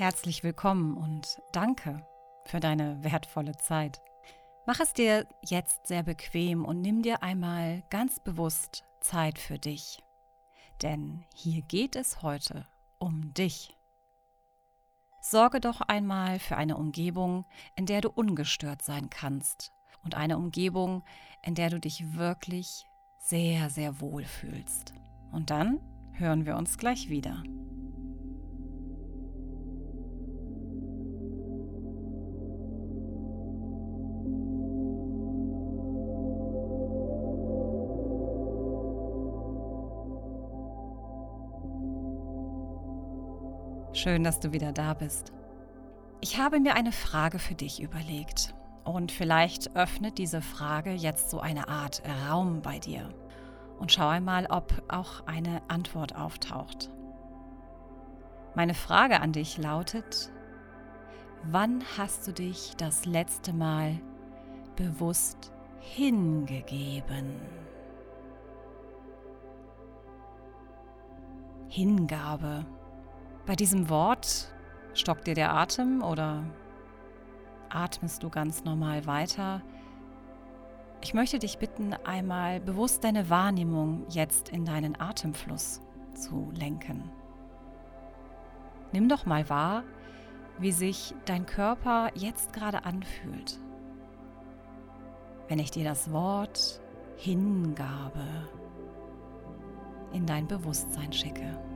Herzlich willkommen und danke für deine wertvolle Zeit. Mach es dir jetzt sehr bequem und nimm dir einmal ganz bewusst Zeit für dich. Denn hier geht es heute um dich. Sorge doch einmal für eine Umgebung, in der du ungestört sein kannst und eine Umgebung, in der du dich wirklich sehr, sehr wohl fühlst. Und dann hören wir uns gleich wieder. Schön, dass du wieder da bist. Ich habe mir eine Frage für dich überlegt und vielleicht öffnet diese Frage jetzt so eine Art Raum bei dir und schau einmal, ob auch eine Antwort auftaucht. Meine Frage an dich lautet, wann hast du dich das letzte Mal bewusst hingegeben? Hingabe bei diesem Wort stockt dir der Atem oder atmest du ganz normal weiter? Ich möchte dich bitten, einmal bewusst deine Wahrnehmung jetzt in deinen Atemfluss zu lenken. Nimm doch mal wahr, wie sich dein Körper jetzt gerade anfühlt. Wenn ich dir das Wort Hingabe in dein Bewusstsein schicke.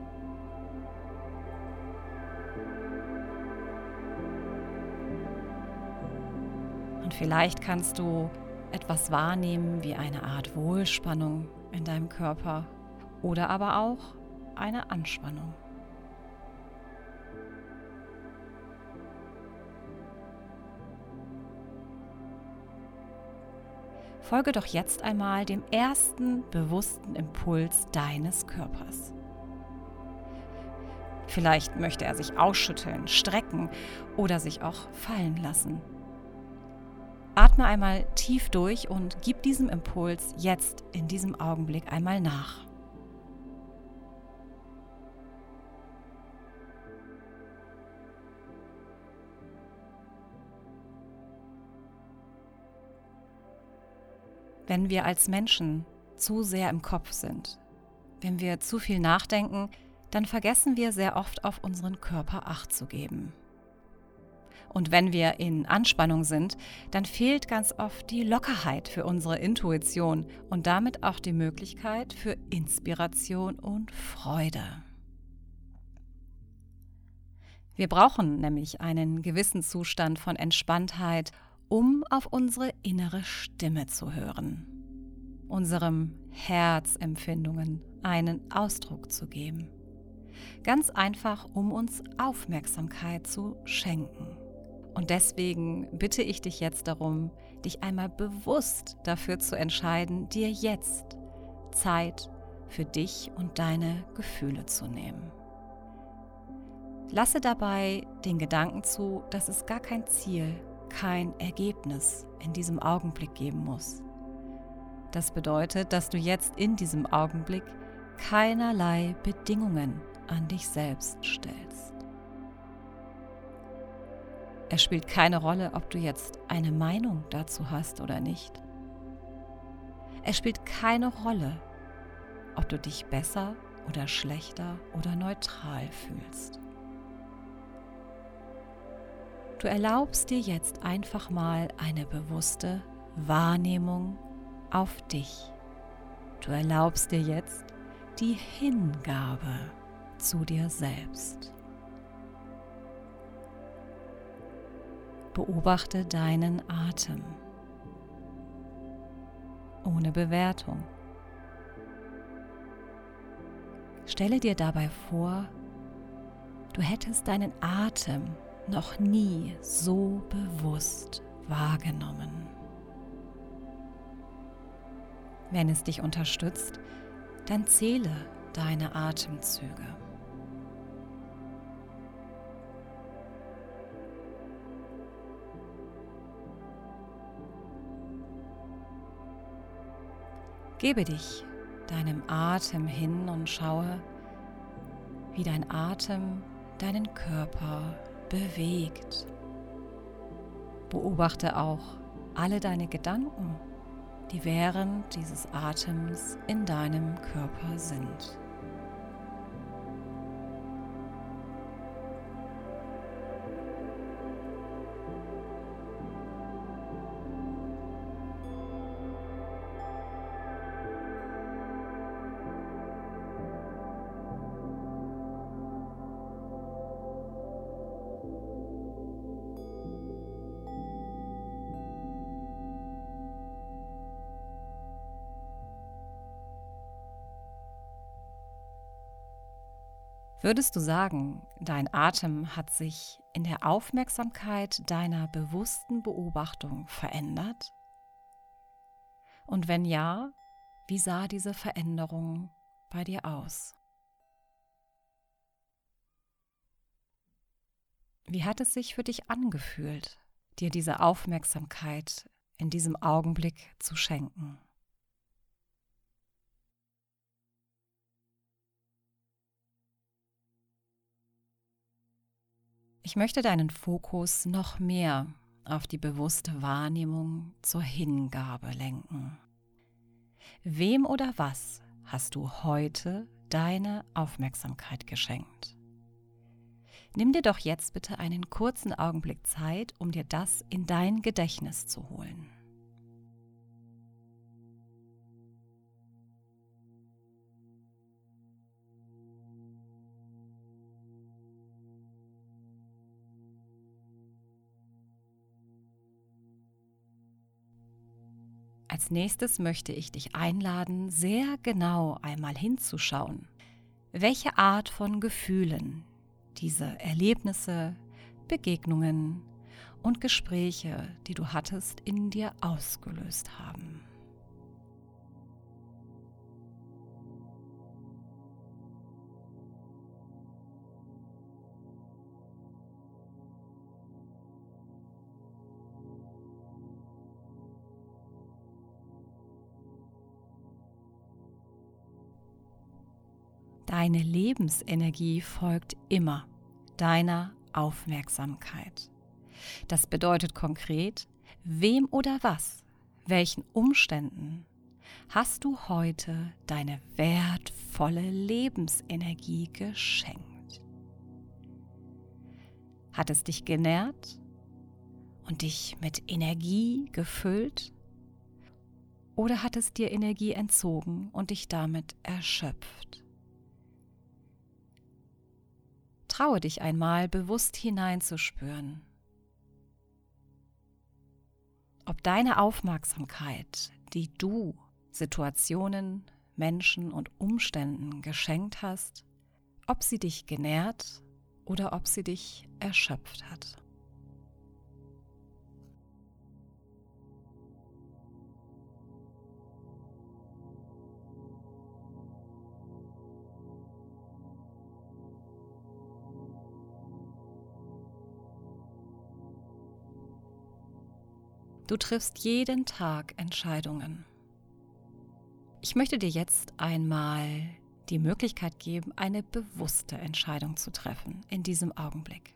Und vielleicht kannst du etwas wahrnehmen wie eine Art Wohlspannung in deinem Körper oder aber auch eine Anspannung. Folge doch jetzt einmal dem ersten bewussten Impuls deines Körpers. Vielleicht möchte er sich ausschütteln, strecken oder sich auch fallen lassen. Atme einmal tief durch und gib diesem Impuls jetzt in diesem Augenblick einmal nach. Wenn wir als Menschen zu sehr im Kopf sind, wenn wir zu viel nachdenken, dann vergessen wir sehr oft auf unseren Körper acht zu geben. Und wenn wir in Anspannung sind, dann fehlt ganz oft die Lockerheit für unsere Intuition und damit auch die Möglichkeit für Inspiration und Freude. Wir brauchen nämlich einen gewissen Zustand von Entspanntheit, um auf unsere innere Stimme zu hören, unserem Herzempfindungen einen Ausdruck zu geben. Ganz einfach, um uns Aufmerksamkeit zu schenken. Und deswegen bitte ich dich jetzt darum, dich einmal bewusst dafür zu entscheiden, dir jetzt Zeit für dich und deine Gefühle zu nehmen. Lasse dabei den Gedanken zu, dass es gar kein Ziel, kein Ergebnis in diesem Augenblick geben muss. Das bedeutet, dass du jetzt in diesem Augenblick keinerlei Bedingungen an dich selbst stellst. Es spielt keine Rolle, ob du jetzt eine Meinung dazu hast oder nicht. Es spielt keine Rolle, ob du dich besser oder schlechter oder neutral fühlst. Du erlaubst dir jetzt einfach mal eine bewusste Wahrnehmung auf dich. Du erlaubst dir jetzt die Hingabe zu dir selbst. Beobachte deinen Atem ohne Bewertung. Stelle dir dabei vor, du hättest deinen Atem noch nie so bewusst wahrgenommen. Wenn es dich unterstützt, dann zähle deine Atemzüge. Gebe dich deinem Atem hin und schaue, wie dein Atem deinen Körper bewegt. Beobachte auch alle deine Gedanken, die während dieses Atems in deinem Körper sind. Würdest du sagen, dein Atem hat sich in der Aufmerksamkeit deiner bewussten Beobachtung verändert? Und wenn ja, wie sah diese Veränderung bei dir aus? Wie hat es sich für dich angefühlt, dir diese Aufmerksamkeit in diesem Augenblick zu schenken? Ich möchte deinen Fokus noch mehr auf die bewusste Wahrnehmung zur Hingabe lenken. Wem oder was hast du heute deine Aufmerksamkeit geschenkt? Nimm dir doch jetzt bitte einen kurzen Augenblick Zeit, um dir das in dein Gedächtnis zu holen. Als nächstes möchte ich dich einladen, sehr genau einmal hinzuschauen, welche Art von Gefühlen diese Erlebnisse, Begegnungen und Gespräche, die du hattest, in dir ausgelöst haben. Deine Lebensenergie folgt immer deiner Aufmerksamkeit. Das bedeutet konkret, wem oder was, welchen Umständen hast du heute deine wertvolle Lebensenergie geschenkt? Hat es dich genährt und dich mit Energie gefüllt? Oder hat es dir Energie entzogen und dich damit erschöpft? Traue dich einmal bewusst hineinzuspüren. Ob deine Aufmerksamkeit, die du Situationen, Menschen und Umständen geschenkt hast, ob sie dich genährt oder ob sie dich erschöpft hat. Du triffst jeden Tag Entscheidungen. Ich möchte dir jetzt einmal die Möglichkeit geben, eine bewusste Entscheidung zu treffen in diesem Augenblick.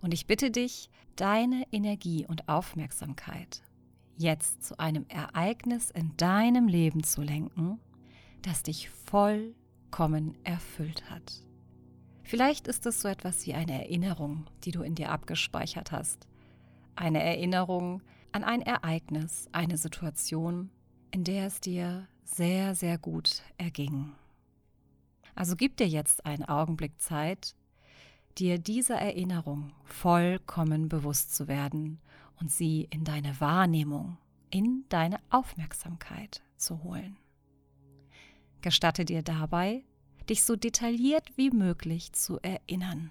Und ich bitte dich, deine Energie und Aufmerksamkeit jetzt zu einem Ereignis in deinem Leben zu lenken, das dich vollkommen erfüllt hat. Vielleicht ist es so etwas wie eine Erinnerung, die du in dir abgespeichert hast. Eine Erinnerung an ein Ereignis, eine Situation, in der es dir sehr, sehr gut erging. Also gib dir jetzt einen Augenblick Zeit, dir dieser Erinnerung vollkommen bewusst zu werden und sie in deine Wahrnehmung, in deine Aufmerksamkeit zu holen. Gestatte dir dabei, dich so detailliert wie möglich zu erinnern.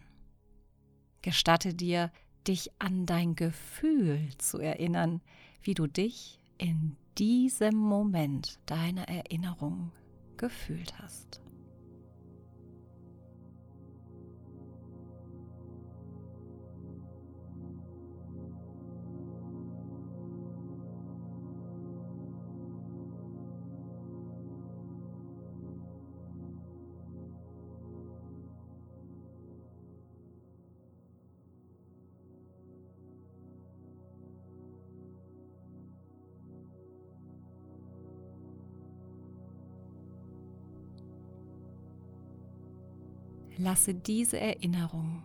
Gestatte dir, dich an dein Gefühl zu erinnern, wie du dich in diesem Moment deiner Erinnerung gefühlt hast. Lasse diese Erinnerung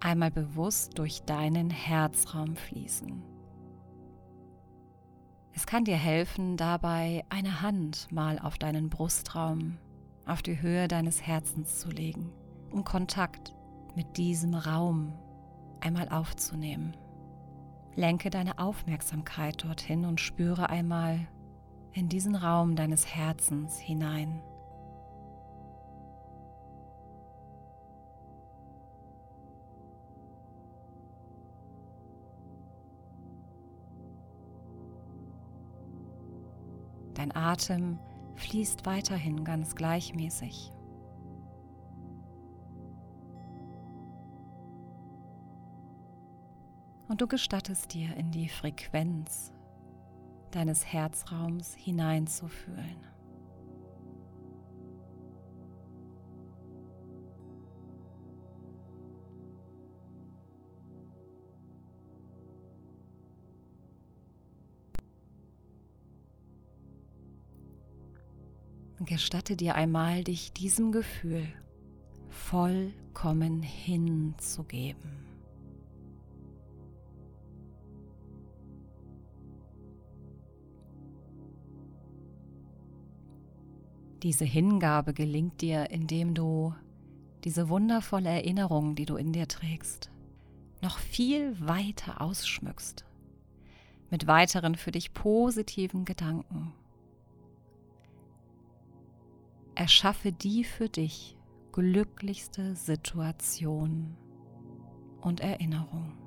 einmal bewusst durch deinen Herzraum fließen. Es kann dir helfen, dabei eine Hand mal auf deinen Brustraum, auf die Höhe deines Herzens zu legen, um Kontakt mit diesem Raum einmal aufzunehmen. Lenke deine Aufmerksamkeit dorthin und spüre einmal in diesen Raum deines Herzens hinein. Dein Atem fließt weiterhin ganz gleichmäßig. Und du gestattest dir in die Frequenz deines Herzraums hineinzufühlen. Gestatte dir einmal, dich diesem Gefühl vollkommen hinzugeben. Diese Hingabe gelingt dir, indem du diese wundervolle Erinnerung, die du in dir trägst, noch viel weiter ausschmückst mit weiteren für dich positiven Gedanken. Erschaffe die für dich glücklichste Situation und Erinnerung.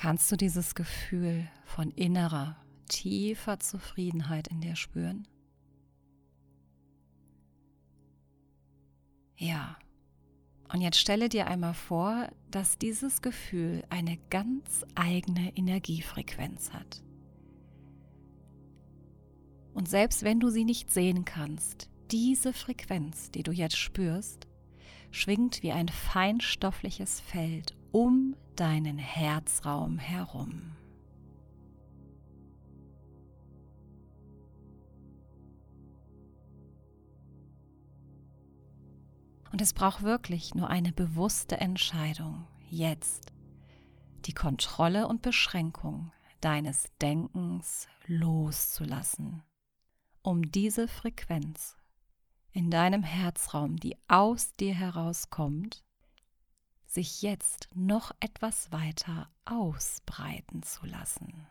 Kannst du dieses Gefühl von innerer, tiefer Zufriedenheit in dir spüren? Ja. Und jetzt stelle dir einmal vor, dass dieses Gefühl eine ganz eigene Energiefrequenz hat. Und selbst wenn du sie nicht sehen kannst, diese Frequenz, die du jetzt spürst, schwingt wie ein feinstoffliches Feld um deinen Herzraum herum. Und es braucht wirklich nur eine bewusste Entscheidung, jetzt die Kontrolle und Beschränkung deines Denkens loszulassen, um diese Frequenz in deinem Herzraum, die aus dir herauskommt, sich jetzt noch etwas weiter ausbreiten zu lassen.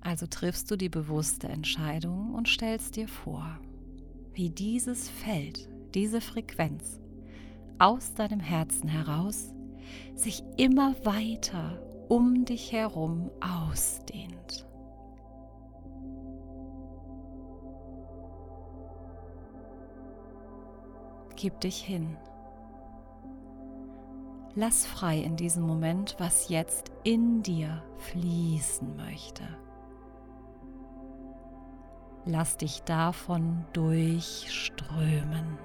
Also triffst du die bewusste Entscheidung und stellst dir vor, wie dieses Feld, diese Frequenz aus deinem Herzen heraus sich immer weiter um dich herum ausdehnt. Gib dich hin. Lass frei in diesem Moment, was jetzt in dir fließen möchte. Lass dich davon durchströmen.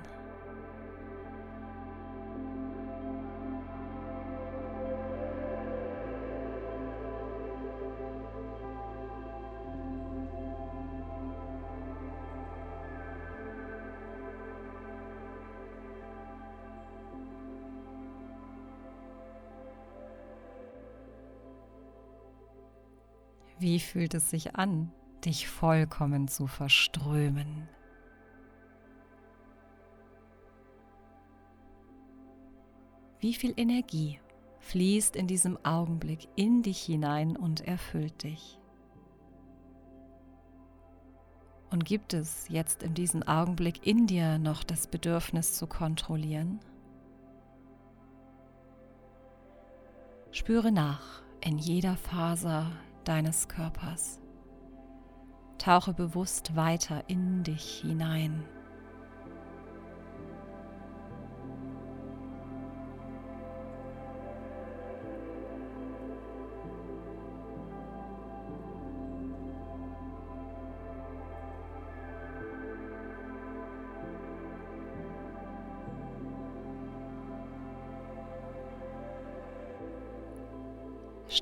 Wie fühlt es sich an, dich vollkommen zu verströmen? Wie viel Energie fließt in diesem Augenblick in dich hinein und erfüllt dich? Und gibt es jetzt in diesem Augenblick in dir noch das Bedürfnis zu kontrollieren? Spüre nach in jeder Faser deines Körpers. Tauche bewusst weiter in dich hinein.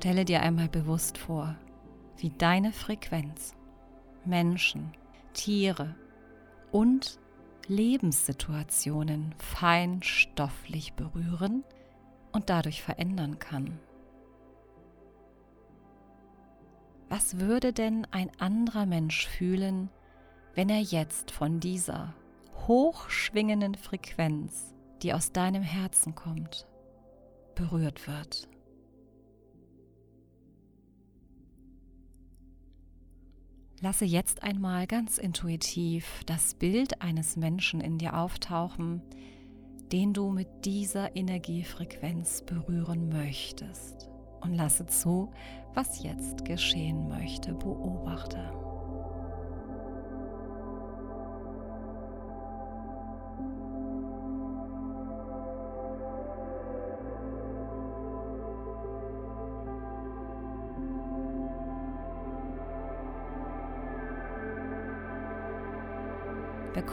Stelle dir einmal bewusst vor, wie deine Frequenz Menschen, Tiere und Lebenssituationen feinstofflich berühren und dadurch verändern kann. Was würde denn ein anderer Mensch fühlen, wenn er jetzt von dieser hochschwingenden Frequenz, die aus deinem Herzen kommt, berührt wird? Lasse jetzt einmal ganz intuitiv das Bild eines Menschen in dir auftauchen, den du mit dieser Energiefrequenz berühren möchtest. Und lasse zu, was jetzt geschehen möchte. Beobachte.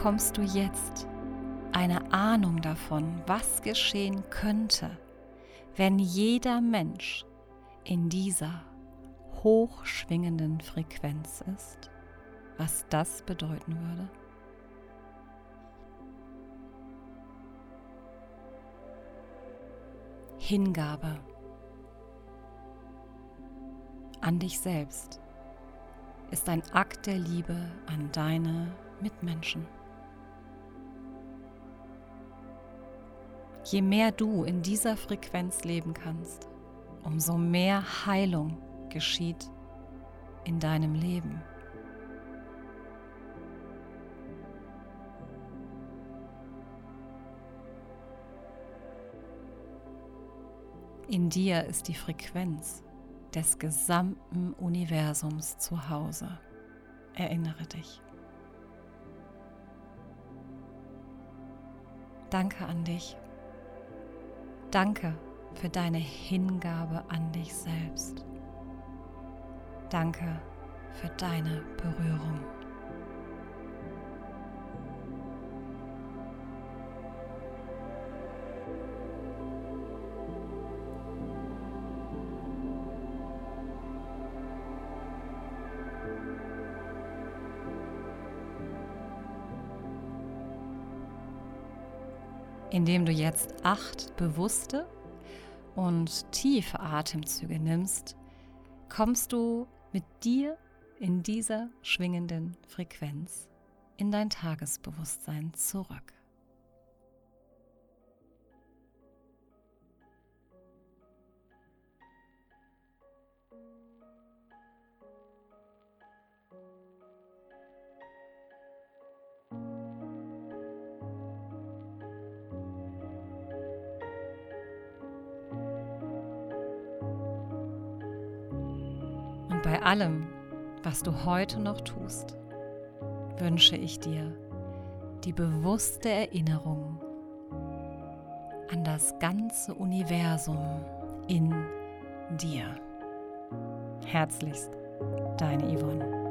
Bekommst du jetzt eine Ahnung davon, was geschehen könnte, wenn jeder Mensch in dieser hochschwingenden Frequenz ist, was das bedeuten würde? Hingabe an dich selbst ist ein Akt der Liebe an deine Mitmenschen. Je mehr du in dieser Frequenz leben kannst, umso mehr Heilung geschieht in deinem Leben. In dir ist die Frequenz des gesamten Universums zu Hause. Erinnere dich. Danke an dich. Danke für deine Hingabe an dich selbst. Danke für deine Berührung. Indem du jetzt acht bewusste und tiefe Atemzüge nimmst, kommst du mit dir in dieser schwingenden Frequenz in dein Tagesbewusstsein zurück. Allem, was du heute noch tust, wünsche ich dir die bewusste Erinnerung an das ganze Universum in dir. Herzlichst, deine Yvonne.